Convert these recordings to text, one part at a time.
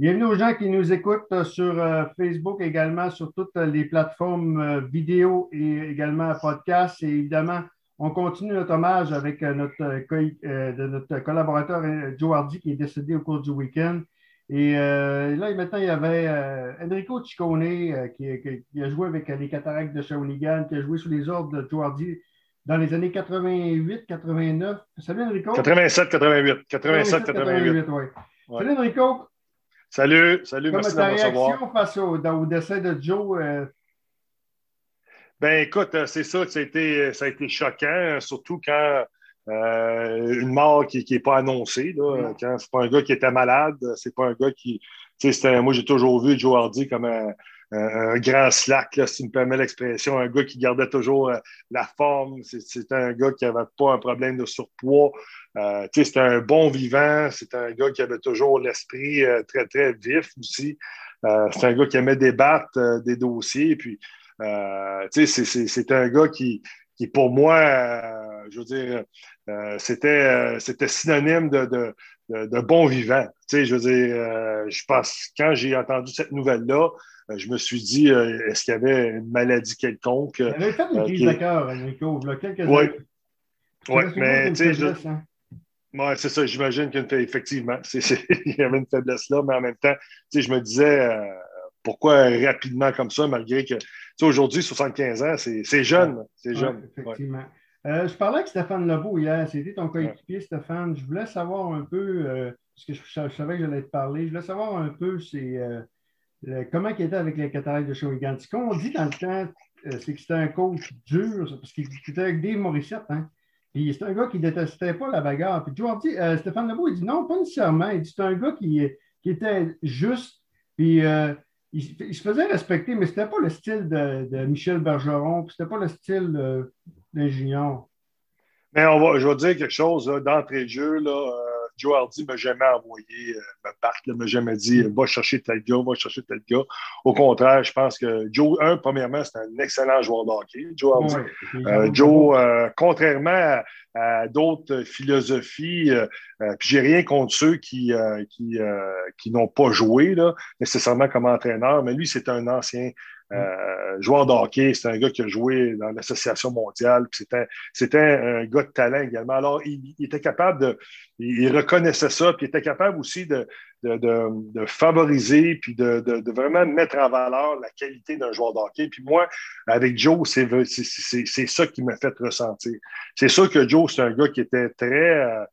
Bienvenue aux gens qui nous écoutent sur euh, Facebook également, sur toutes les plateformes euh, vidéo et également podcast. Et évidemment, on continue notre hommage avec euh, notre, de notre collaborateur Joe Hardy qui est décédé au cours du week-end. Et là, maintenant, il y avait Enrico Ciccone qui, qui, a joué avec les Cataractes de Shawinigan, qui a joué sous les ordres de Joe Hardy dans les années 88, 89. Salut Enrico? 87, 88. 87, 88. oui. Salut Enrico. Salut, salut, merci de me recevoir. face au, décès de Joe? Euh? Ben écoute, euh, c'est ça, ça a, été, ça a été choquant, surtout quand euh, une mort qui n'est pas annoncée, là, quand c'est pas un gars qui était malade, c'est pas un gars qui. Moi, j'ai toujours vu Joe Hardy comme un, un, grand slack, là, si tu me permets l'expression, un gars qui gardait toujours euh, la forme. C'était un gars qui n'avait pas un problème de surpoids. Euh, c'était un bon vivant. C'était un gars qui avait toujours l'esprit euh, très, très vif aussi. c'est un gars qui aimait débattre des dossiers. Puis, c'est un gars qui, pour moi, je veux dire, c'était synonyme de, de, de, bon vivant. je veux dire, je pense, quand j'ai entendu cette nouvelle-là, euh, je me suis dit, euh, est-ce qu'il y avait une maladie quelconque? Il avait fait une euh, crise de cœur, Nico, il y a quelques Oui, ouais, mais tu sais, hein. ouais, c'est ça, j'imagine qu'effectivement, il y avait une faiblesse là, mais en même temps, je me disais, pourquoi rapidement comme ça, malgré que, aujourd'hui, 75 ans, c'est jeune, c'est jeune. effectivement. Je parlais avec Stéphane Lebeau hier, c'était ton coéquipier, Stéphane. Je voulais savoir un peu, parce que je, savais que j'allais te parler, je voulais savoir un peu, c'est comment il était avec les cataractes de Shawinigan. Ce qu'on dit dans le temps, euh, c'est que c'était un coach dur, parce qu'il était avec des Morissette. Hein? Puis c'est un gars qui ne détestait pas la bagarre. Puis euh, Stéphane Lebeau, il dit non, pas nécessairement. Il dit c'est un gars qui, qui, était juste. Puis euh, il, se faisait respecter, mais ce n'était pas le style de, Michel Bergeron, puis c'était pas le style d'ingénieur. Mais on va, je vais dire quelque chose d'entrée de jeu. Là, Joe Hardy ne m'a jamais envoyé euh, me battre, ne m'a jamais dit va chercher tel gars, va chercher tel gars. Au contraire, je pense que Joe, un, premièrement, c'est un excellent joueur de hockey, Joe Hardy. Euh, Joe, euh, contrairement à, d'autres philosophies, puis j'ai rien contre ceux qui, qui, qui n'ont pas joué là, nécessairement comme entraîneur, mais lui, c'est un ancien euh, joueur de hockey, c'est un gars qui a joué dans l'Association mondiale. C'était un gars de talent également. Alors, il, était capable de. Il, reconnaissait ça, puis il était capable aussi de, de, de, favoriser, puis de, vraiment mettre en valeur la qualité d'un joueur de hockey. Puis moi, avec Joe, c'est ça qui m'a fait ressentir. C'est sûr que Joe, c'est un gars qui était très. Euh,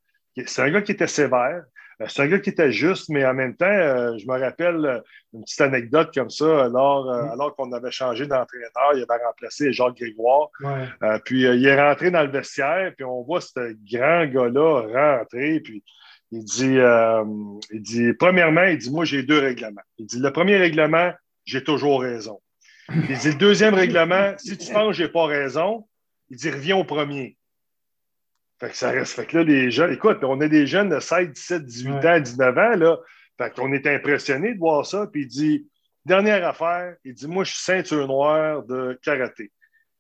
c'est un gars qui était sévère. Euh, c'est un gars qui était juste, mais en même temps, euh, je me rappelle euh, une petite anecdote comme ça, alors, mm. alors qu'on avait changé d'entraîneur, il avait remplacé Jacques Grégoire. puis il est rentré dans le vestiaire, puis on voit ce grand gars-là rentrer, puis il dit, il dit, premièrement, il dit, moi j'ai deux règlements. Il dit, le premier règlement, j'ai toujours raison. Il dit, le deuxième règlement, si tu penses que j'ai pas raison, il dit, reviens au premier. Fait que ça reste. Fait que là, les jeunes, écoute, on a des jeunes de 16, 17, 18 ans, 19 ans, là. Fait qu'on est impressionné de voir ça. Puis il dit, dernière affaire, il dit, moi, je suis ceinture noire de karaté.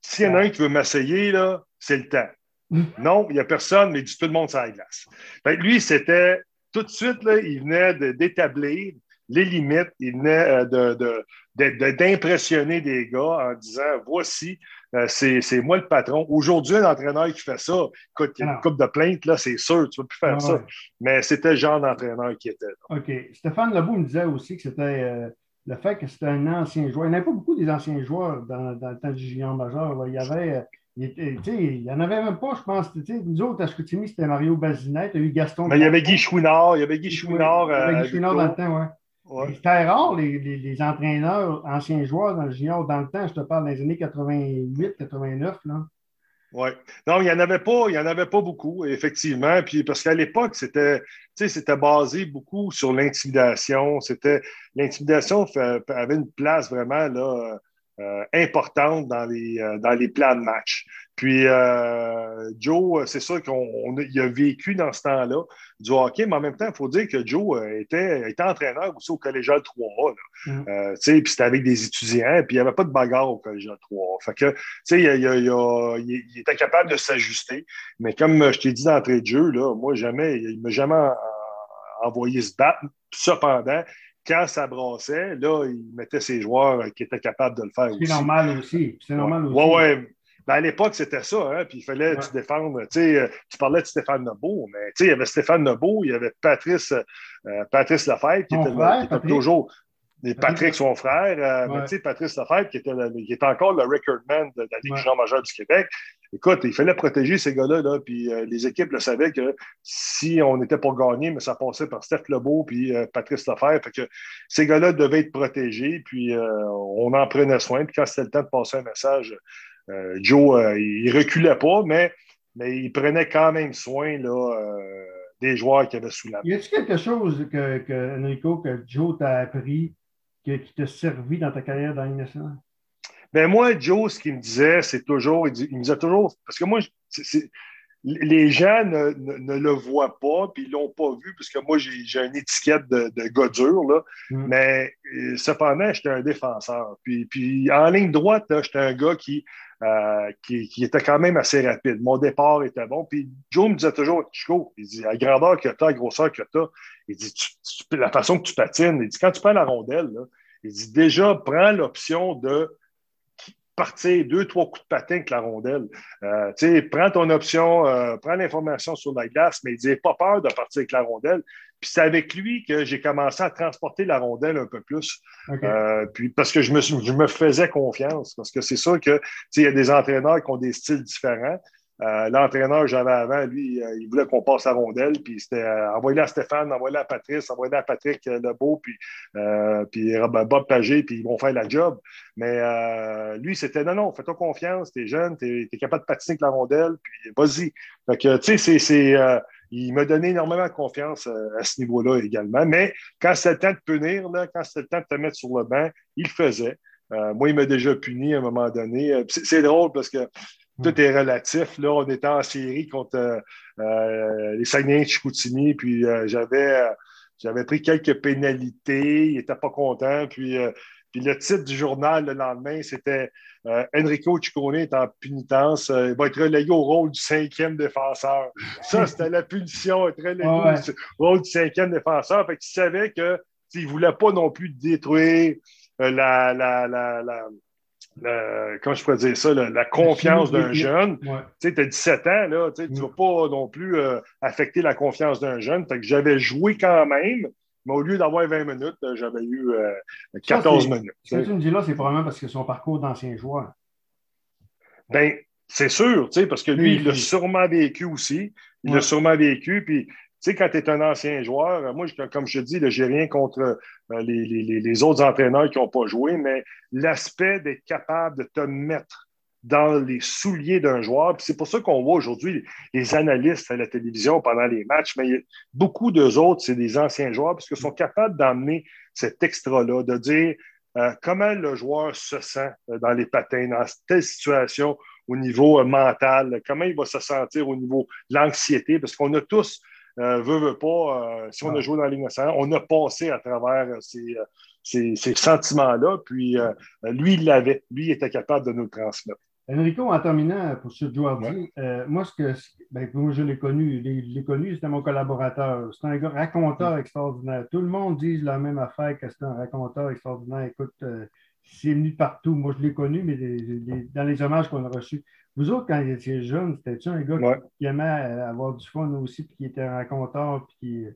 S'il y en a un qui veut m'essayer, là, c'est le temps. non, il n'y a personne, mais il dit tout le monde ça la glace. Fait que lui, c'était tout de suite, là, il venait d'établir les limites, il venait euh, d'impressionner des gars en disant voici, euh, c'est moi le patron. Aujourd'hui, un entraîneur qui fait ça, écoute, il y a une coupe de plainte, là, c'est sûr, tu ne vas plus faire ça. Mais c'était le genre d'entraîneur qui était. OK. Stéphane Lebeau me disait aussi que c'était euh, le fait que c'était un ancien joueur. Il n'y avait pas beaucoup des anciens joueurs dans, le temps du junior majeur. Il y avait. Il, il y en avait même pas, je pense. Nous autres, à Scoutimi, c'était Mario Bazinet. Il y a eu Gaston. il y avait Guy Chouinard. Il y avait Guy Chouinard. Il y avait Guy Chouinard dans le temps, oui. C'était rare, les, les, entraîneurs, anciens joueurs dans le junior, dans le temps, je te parle des années 88, 89. Oui. Non, il n'y en avait pas, il y en avait pas beaucoup, effectivement. Puis parce qu'à l'époque, c'était, c'était basé beaucoup sur l'intimidation. C'était l'intimidation avait une place vraiment là, euh, importante dans les, euh, dans les plans de match. Puis euh, Joe, c'est sûr qu'il a vécu dans ce temps-là du hockey, mais en même temps, il faut dire que Joe était, était entraîneur aussi au collégial 3A. Mm. puis c'était avec des étudiants, puis il n'y avait pas de bagarre au collégial 3A. Fait que, il, il, il, était capable de s'ajuster. Mais comme je t'ai dit d'entrée de jeu, là, moi, jamais, il ne m'a jamais envoyé se battre cependant, quand ça brassait, là, il mettait ses joueurs qui étaient capables de le faire aussi. C'est normal aussi. C'est normal aussi. Oui, oui. Ben, à l'époque, c'était ça, hein, puis il fallait se défendre. Euh, tu parlais de Stéphane Nebo, mais il y avait Stéphane Nebo, il y avait Patrice, euh, Patrice Lefebvre, qui, était, toujours. Patrick, son frère, euh, mais Patrice Lefebvre, qui était, qui était encore le record man de, la Ligue ouais. majeure du Québec. Écoute, il fallait protéger ces gars-là, là, puis les équipes le savaient que si on n'était pas gagné, mais ça passait par Steph Lebeau puis Patrice Lefebvre. Fait que ces gars-là devaient être protégés, puis on en prenait soin. Puis quand c'était le temps de passer un message euh, Joe, euh, il reculait pas, mais, mais il prenait quand même soin là, euh, des joueurs qu'il avait sous la main. Y a-t-il quelque chose que, Enrico, que Joe t'a appris, qui t'a servi dans ta carrière dans nationale? Ben moi, Joe, ce qu'il me disait, c'est toujours, il, me disait toujours, parce que moi, les gens ne, le voient pas, puis ils ne l'ont pas vu, parce que moi, j'ai une étiquette de, de gars dur, là. Mm. mais cependant, j'étais un défenseur. Puis, puis en ligne droite, j'étais un gars qui, euh, qui, était quand même assez rapide. Mon départ était bon. Puis Joe me disait toujours, Chico, il dit, à grandeur que tu as, à grosseur que tu as, il dit, la façon que tu patines, il dit, quand tu prends la rondelle, il dit, déjà, prends l'option de partir deux, trois coups de patin avec la rondelle. Euh, prends ton option, euh, prends l'information sur la glace, mais il pas peur de partir avec la rondelle. Puis c'est avec lui que j'ai commencé à transporter la rondelle un peu plus. Euh, puis parce que je me, je me faisais confiance. Parce que c'est sûr que il y a des entraîneurs qui ont des styles différents. Euh, l'entraîneur que j'avais avant, lui, euh, il voulait qu'on passe la rondelle, puis c'était euh, envoyer à Stéphane, envoyer à Patrice, envoyer à Patrick Lebeau, puis, puis Bob Pagé, puis ils vont faire la job. Mais lui, c'était non, non, fais-toi confiance, t'es jeune, t'es es capable de patiner avec la rondelle, puis vas-y. Que, tu sais, c'est il m'a donné énormément de confiance à ce niveau-là également. Mais quand c'était le temps de punir, là, quand c'était le temps de te mettre sur le banc, il le faisait. moi, il m'a déjà puni à un moment donné. C'est drôle parce que tout est relatif. Là, on était en série contre euh, les Saguenay de Chicoutimi, puis euh, j'avais, j'avais pris quelques pénalités. Il n'était pas content. Puis, euh, puis le titre du journal le lendemain, c'était Enrico Ciccone est en pénitence. il va être relayé au rôle du cinquième défenseur. Ça, c'était la punition, être relayé au rôle du cinquième défenseur. Fait qu'il savait qu'il ne voulait pas non plus détruire la, la, la comment je pourrais dire ça, la, confiance d'un jeune. Tu sais, as 17 ans, là, tu ne vas mm. pas non plus euh, affecter la confiance d'un jeune. Fait que j'avais joué quand même, mais au lieu d'avoir 20 minutes, j'avais eu 14 euh, minutes. Ce que tu me dis là, c'est probablement parce que son parcours d'ancien joueur. Ben, c'est sûr, parce que lui, il l'a sûrement vécu aussi. Il l'a sûrement vécu, puis tu sais, quand tu es un ancien joueur, moi, comme je te dis, je n'ai rien contre euh, les, autres entraîneurs qui n'ont pas joué, mais l'aspect d'être capable de te mettre dans les souliers d'un joueur, c'est pour ça qu'on voit aujourd'hui les analystes à la télévision pendant les matchs, mais beaucoup d'eux autres, c'est des anciens joueurs, parce qu'ils sont capables d'emmener cet extra-là, de dire euh, comment le joueur se sent euh, dans les patins, dans telle situation au niveau mental, comment il va se sentir au niveau de l'anxiété, parce qu'on a tous euh, veut, veut pas, euh, si on a joué dans la Ligue nationale, on a passé à travers euh, ces, ces, sentiments-là, puis lui, il l'avait. Lui, il était capable de nous le transmettre. Enrico, en terminant pour ce Joe moi, ce que, ben, moi, je l'ai connu, l'ai connu, c'était mon collaborateur. C'est un gars raconteur extraordinaire. Tout le monde dit la même affaire que c'est un raconteur extraordinaire. Écoute, c'est venu partout. Moi, je l'ai connu, mais dans les hommages qu'on a reçus. Vous autres, quand vous étiez jeunes, c'était-tu un gars qui, aimait avoir du fun aussi, puis qui était un raconteur, puis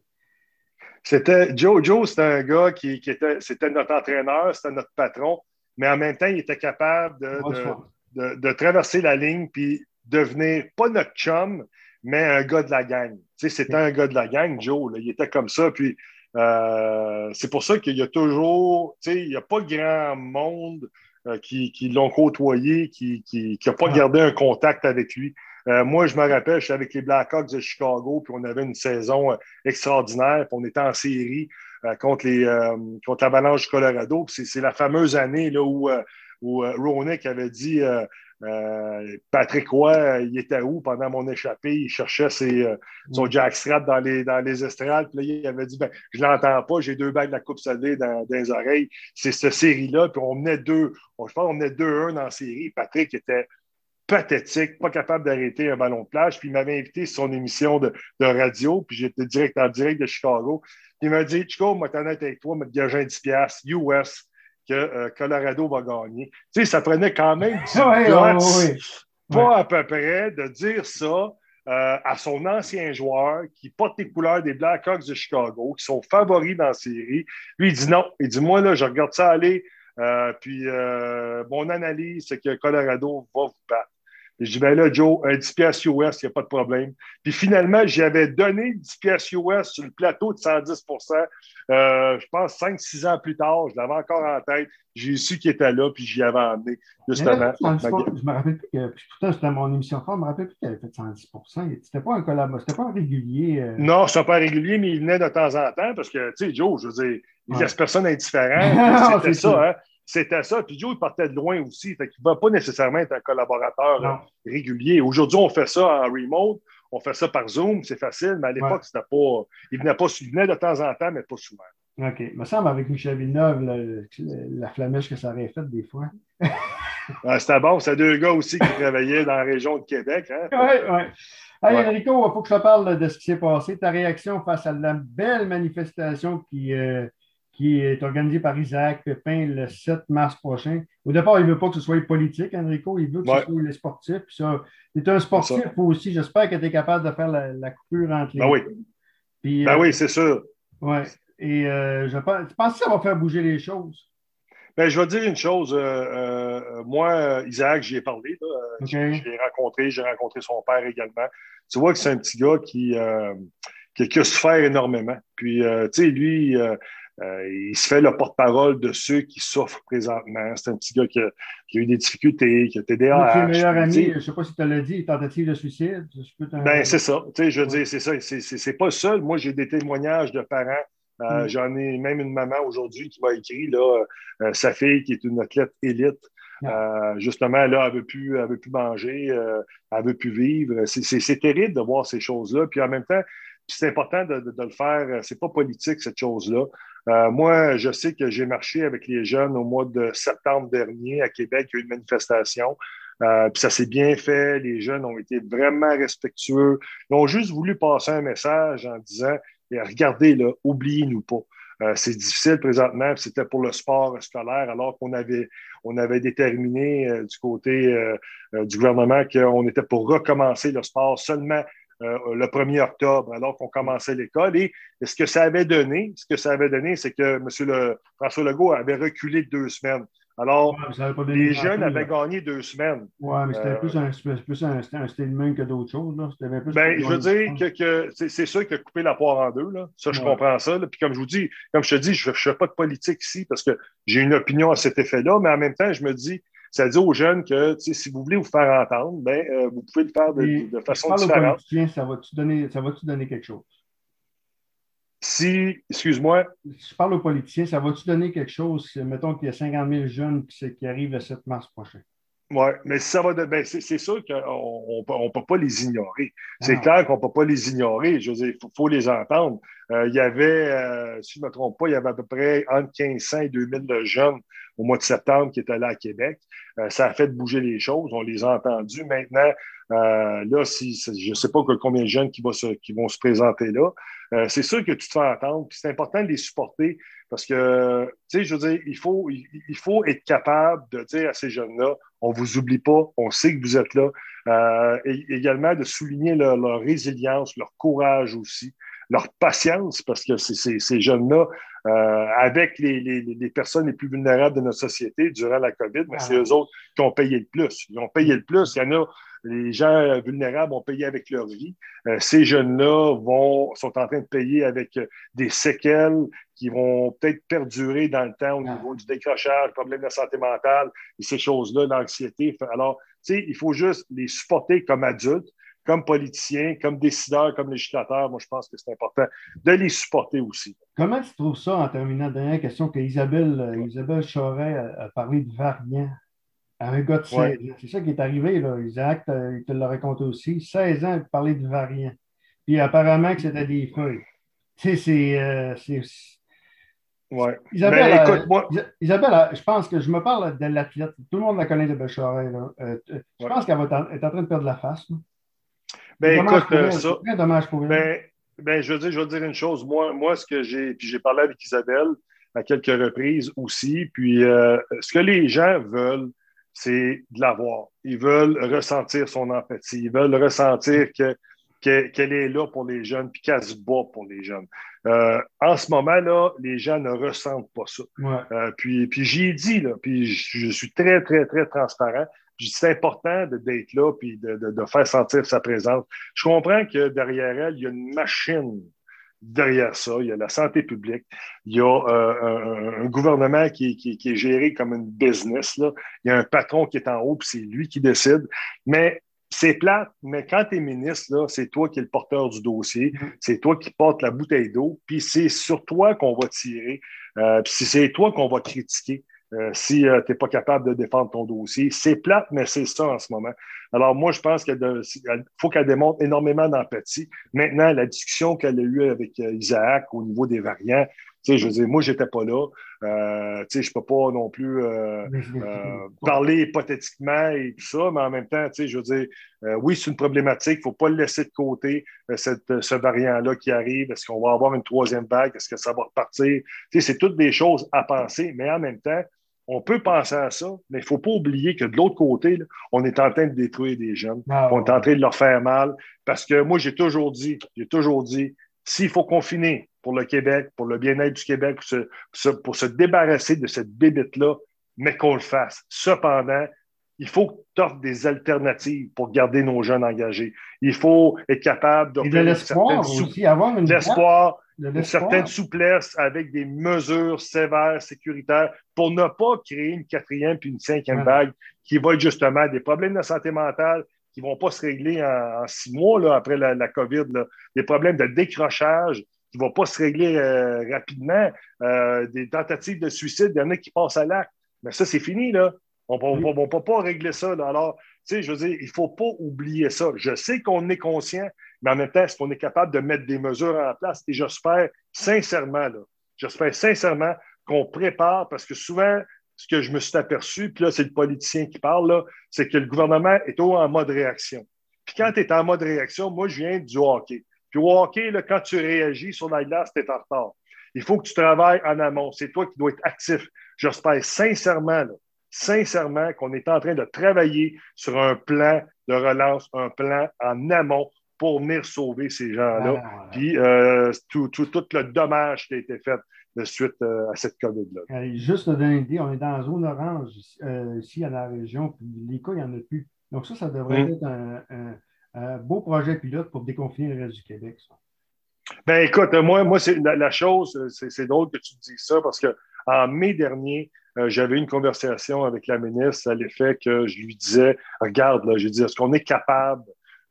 C'était Joe. Joe, c'était un gars qui, était, c'était notre entraîneur, c'était notre patron, mais en même temps, il était capable de, de, traverser la ligne puis devenir pas notre chum, mais un gars de la gang. Tu sais, c'était un gars de la gang, Joe. il était comme ça. Puis euh, c'est pour ça qu'il y a toujours, tu sais, il n'y a pas grand monde euh, qui, l'ont côtoyé, qui n'a pas gardé un contact avec lui. Euh, moi, je me rappelle, je suis avec les Blackhawks de Chicago, puis on avait une saison extraordinaire, puis on était en série contre, les, contre l'Avalanche du Colorado. C'est la fameuse année là, où, où Ronick avait dit euh, Patrick Roy, il était où pendant mon échappée? Il cherchait ses, euh, son mm. jackstrap dans les, dans les estrades. Puis là, il avait dit ben, Je ne l'entends pas, j'ai deux bagues de la Coupe salée dans, les oreilles. C'est cette série-là. Puis on menait deux, je pense qu'on menait 2-1 dans la série. Patrick était pathétique, pas capable d'arrêter un ballon de plage. Puis il m'avait invité sur son émission de, radio, puis j'étais direct en direct de Chicago. il m'a dit Chico, moi, t'en avec toi, me gager 10$ US que euh, Colorado va gagner. Tu sais, ça prenait quand même du pas à peu près, de dire ça euh, à son ancien joueur qui porte les couleurs des Blackhawks de Chicago, qui sont favoris dans la série. Lui, il dit non. Il dit Moi, là, je regarde ça aller. Euh, puis mon analyse, c'est que Colorado va vous battre je dis, ben là, Joe, un 10 piastres US, il n'y a pas de problème. Puis finalement, j'avais donné 10 piastres US sur le plateau de 110% euh, Je pense 5-6 ans plus tard, je l'avais encore en tête. J'ai su qu'il était là, puis j'y avais emmené, justement. je me rappelle plus que, puis pourtant, c'était mon émission fort, je me rappelle plus qu'il avait fait 110 C'était pas un collab, c'était pas un régulier. Euh... Non, c'était pas un régulier, mais il venait de temps en temps, parce que, tu sais, Joe, je veux dire, il laisse personne indifférent. C'était ça, hein c'était ça. Puis Joe, il partait de loin aussi. Fait qu'il ne va pas nécessairement être un collaborateur régulier. Aujourd'hui, on fait ça en remote. On fait ça par Zoom, c'est facile, mais à l'époque, c'était pas. Il venait pas il venait de temps en temps, mais pas souvent. OK. Il me semble avec Michel Villeneuve, la flamèche que ça aurait faite des fois. c'était bon. C'est deux gars aussi qui travaillaient dans la région de Québec. Hein? Oui, oui. Allez, Enrico, il faut que je te parle de ce qui s'est passé. Ta réaction face à la belle manifestation qui, euh, qui est organisé par Isaac Pépin le 7 mars prochain. Au départ, il ne veut pas que ce soit politique, Enrico. Il veut que ce soit les sportifs. Tu es un sportif aussi. J'espère que tu es capable de faire la, coupure entre les ben oui. ben euh, oui, c'est sûr. Oui. Et euh, je pense, tu penses que ça va faire bouger les choses? Ben, je vais dire une chose. Euh, moi, Isaac, j'y ai parlé. Je l'ai rencontré. J'ai rencontré son père également. Tu vois que c'est un petit gars qui, qui, qui, a souffert énormément. Puis, tu sais, lui, euh, il se fait le porte-parole de ceux qui souffrent présentement. C'est un petit gars qui a, eu des difficultés, qui a TDAH. Son meilleur ami, je ne sais pas si tu l'as dit, tentative de suicide. Ben, c'est ça. je veux dire, c'est ça. C'est pas seul. Moi, j'ai des témoignages de parents. Euh, mm. J'en ai même une maman aujourd'hui qui m'a écrit là, euh, sa fille qui est une athlète élite. justement, là, elle ne veut, plus, veut plus manger, elle ne veut plus vivre. C'est terrible de voir ces choses-là. Puis en même temps, c'est important de, de, le faire. C'est pas politique, cette chose-là. Euh, moi, je sais que j'ai marché avec les jeunes au mois de septembre dernier à Québec. Il y a eu une manifestation. Euh, puis ça s'est bien fait. Les jeunes ont été vraiment respectueux. Ils ont juste voulu passer un message en disant regardez, là, oubliez-nous pas. Euh, c'est difficile présentement, c'était pour le sport scolaire, alors qu'on avait, on avait déterminé du côté du gouvernement qu'on était pour recommencer le sport seulement le 1er octobre, alors qu'on commençait l'école. Et, ce que ça avait donné, ce que ça avait donné, c'est que M. Le, François Legault avait reculé de deux semaines. Alors, les jeunes avaient gagné deux semaines. Oui, mais c'était plus, un, plus un, un statement que d'autres choses. Là. Ben, je veux dire que, que c'est sûr qu'il a coupé la poire en deux. Là. Ça, je comprends ça. Puis comme je vous dis, comme je te dis, je ne fais pas de politique ici parce que j'ai une opinion à cet effet-là, mais en même temps, je me dis, ça dit aux jeunes que si vous voulez vous faire entendre, ben, euh, vous pouvez le faire de, façon différente. ça va-tu donner, va donner quelque chose? Si, excuse-moi. Je parle aux politiciens, ça va-tu donner quelque chose? Mettons qu'il y a 50 000 jeunes qui, qui arrivent le 7 mars prochain. Oui, mais ça va de, ben c'est sûr qu'on ne peut pas les ignorer. C'est ah. clair qu'on ne peut pas les ignorer. Je veux dire, il faut, les entendre. Euh, il y avait, euh, si je ne me trompe pas, il y avait à peu près entre 1500 et 2000 jeunes au mois de septembre qui étaient là à Québec. Euh, ça a fait bouger les choses. On les a entendus. Maintenant, là, si, je ne sais pas combien de jeunes qui, qui vont se présenter là. c'est sûr que tu te fais entendre. C'est important de les supporter parce que, tu sais, je veux dire, il faut, il faut être capable de dire à ces jeunes-là, on ne vous oublie pas, on sait que vous êtes là. Euh, et également de souligner leur, résilience, leur courage aussi, leur patience, parce que ces jeunes-là, euh, avec les, personnes les plus vulnérables de notre société durant la COVID, mais c'est eux autres qui ont payé le plus. Ils ont payé le plus. Il y en a, les gens vulnérables ont payé avec leur vie. Euh, ces jeunes-là vont, sont en train de payer avec des séquelles qui vont peut-être perdurer dans le temps au niveau du décrochage, problème de santé mentale et ces choses-là, l'anxiété. Alors, tu sais, il faut juste les supporter comme adultes, comme politiciens, comme décideurs, comme législateurs. Moi, je pense que c'est important de les supporter aussi. Comment tu trouves ça, en terminant, dernière question, que Isabelle, euh, Isabelle Choret a, parlé de variant à un gars de 16 ans? C'est ça qui est arrivé, là. Isaac, il te l'a raconté aussi. 16 ans, il parlait de variant. Puis apparemment que c'était des feuilles. Tu sais, c'est, euh, Ouais. Isabelle, ben, écoute, moi... Isabelle, je pense que je me parle de l'athlète. Tout le monde la connaît de Bécharet. je pense qu'elle est en train de perdre la face. Ben, écoute, ça. Très dommage pour. Ben, ben, je veux dire, je veux dire une chose. Moi, moi ce que j'ai, puis j'ai parlé avec Isabelle à quelques reprises aussi, puis euh, ce que les gens veulent, c'est de l'avoir. Ils veulent ressentir son empathie. Ils veulent ressentir que, qu'elle est là pour les jeunes, puis qu'elle se bat pour les jeunes. Euh, en ce moment-là, les gens ne ressentent pas ça. Euh, puis, puis j'y ai dit, là, puis je suis très, très, très transparent c'est important d'être là puis de, faire sentir sa présence. Je comprends que derrière elle, il y a une machine derrière ça. Il y a la santé publique. Il y a euh, un, gouvernement qui, est géré comme une business. Là. Il y a un patron qui est en haut, puis c'est lui qui décide. Mais c'est plate, mais quand tu es ministre, c'est toi qui es le porteur du dossier, mm-hmm. c'est toi qui portes la bouteille d'eau, puis c'est sur toi qu'on va tirer, euh, puis c'est toi qu'on va critiquer. Euh, si euh, tu n'es pas capable de défendre ton dossier. C'est plate, mais c'est ça en ce moment. Alors, moi, je pense qu'il faut qu'elle démontre énormément d'empathie. Maintenant, la discussion qu'elle a eue avec euh, Isaac au niveau des variants, tu sais, je veux dire, moi, je n'étais pas là. tu sais, je ne peux pas non plus parler hypothétiquement et tout ça, mais en même temps, tu sais, je veux dire, oui, c'est une problématique. Il ne faut pas le laisser de côté, cette, ce variant-là qui arrive. Est-ce qu'on va avoir une troisième vague? Est-ce que ça va repartir? Tu sais, c'est toutes des choses à penser, mais en même temps, on peut penser à ça, mais il ne faut pas oublier que de l'autre côté, on est en train de détruire des jeunes. Ah, on est en train de leur faire mal. Parce que moi, j'ai toujours dit, j'ai toujours dit, s'il faut confiner pour le Québec, pour le bien-être du Québec, pour se, débarrasser de cette bébête-là, mais qu'on le fasse. Cependant, il faut que tu offres des alternatives pour garder nos jeunes engagés. Il faut être capable de, de l'espoir aussi, avoir une l'espoir une certaine souplesse avec des mesures sévères, sécuritaires, pour ne pas créer une quatrième puis une cinquième vague qui va être justement des problèmes de santé mentale qui ne vont pas se régler en, six mois là, après la, COVID, des problèmes de décrochage qui ne vont pas se régler euh, rapidement, euh, des tentatives de suicide, il y en a qui passent à l'acte. Mais ça, c'est fini, là. On ne peut pas régler ça. Alors, tu sais, je veux dire, il ne faut pas oublier ça. Je sais qu'on est conscient, mais en même temps, est-ce qu'on est capable de mettre des mesures en place? Et j'espère sincèrement, j'espère sincèrement qu'on prépare, parce que souvent, ce que je me suis aperçu, puis là, c'est le politicien qui parle, c'est que le gouvernement est en mode réaction. Puis quand tu es en mode réaction, moi, je viens du hockey. Puis au hockey, là, quand tu réagis sur la glace, tu es en retard. Il faut que tu travailles en amont. C'est toi qui dois être actif. J'espère sincèrement, sincèrement qu'on est en train de travailler sur un plan de relance, un plan en amont pour venir sauver ces gens-là. Ah, Puis euh, tout, le dommage qui a été fait de suite euh, à cette COVID-là. Euh, juste de donner idée, on est dans la zone orange ici à la région, puis les cas, il n'y en a plus. Donc ça, ça devrait hum. être un, beau projet pilote pour déconfiner le reste du Québec. Ben écoute, moi, moi c'est la, chose, c'est drôle que tu dises ça parce qu'en mai dernier, j'avais une conversation avec la ministre à l'effet que je lui disais, regarde, là, je dit, est-ce qu'on est capable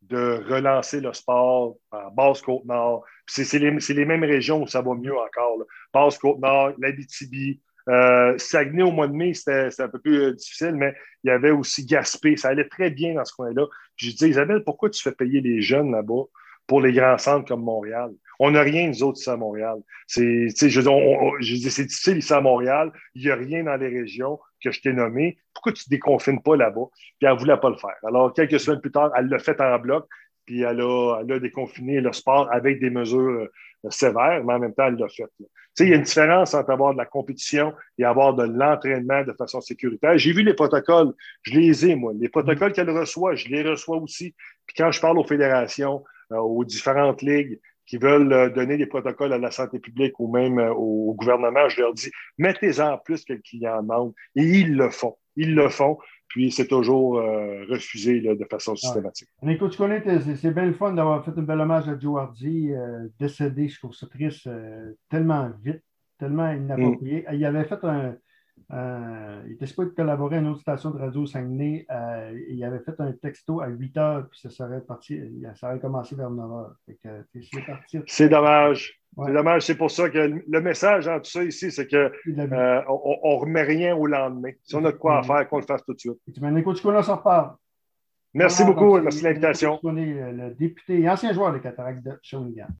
de relancer le sport en Basse-Côte-Nord. C'est les, mêmes régions où ça va mieux encore. Basse-Côte-Nord, l'Abitibi, euh, Saguenay au mois de mai, c'était un peu plus euh, difficile, mais il y avait aussi Gaspé. Ça allait très bien dans ce coin-là. Je disais, Isabelle, pourquoi tu fais payer les jeunes là-bas pour les grands centres comme Montréal? On n'a rien, nous autres, ici à Montréal. C'est, je, je dis, c'est difficile ici à Montréal. Il n'y a rien dans les régions que je t'ai nommées. Pourquoi tu ne déconfines pas là-bas? Puis elle ne voulait pas le faire. Alors, quelques semaines plus tard, elle l'a fait en bloc, puis elle a, elle a déconfiné le sport avec des mesures euh, sévères, mais en même temps, elle l'a fait. Il y a une différence entre avoir de la compétition et avoir de l'entraînement de façon sécuritaire. J'ai vu les protocoles, je les ai, moi. Les protocoles qu'elle reçoit, je les reçois aussi. Puis quand je parle aux fédérations, euh, aux différentes ligues, qui veulent euh, donner des protocoles à la santé publique ou même euh, au gouvernement, je leur dis, mettez-en plus que le client demande. Et ils le font. Ils le font. Puis c'est toujours euh, refusé de façon systématique. Écoute, tu connais, c'est bien le fun d'avoir fait un bel hommage à Joe Hardy, décédé, je trouve ça triste, tellement vite, tellement inapproprié. Mm. Il avait fait un, euh, il était supposé collaborer à une autre station de radio Saguenay. Euh, il avait fait un texto à 8 heures, puis ça serait, parti, ça aurait commencé vers 9 heures. C'est dommage. C'est dommage. C'est pour ça que le message dans tout ça ici, c'est qu'on euh, ne remet rien au lendemain. Si on a de quoi faire, qu'on le fasse tout de suite. Tu on s'en reparle. Merci beaucoup. merci de l'invitation. Le député et ancien joueur des Cataractes de Shawinigan.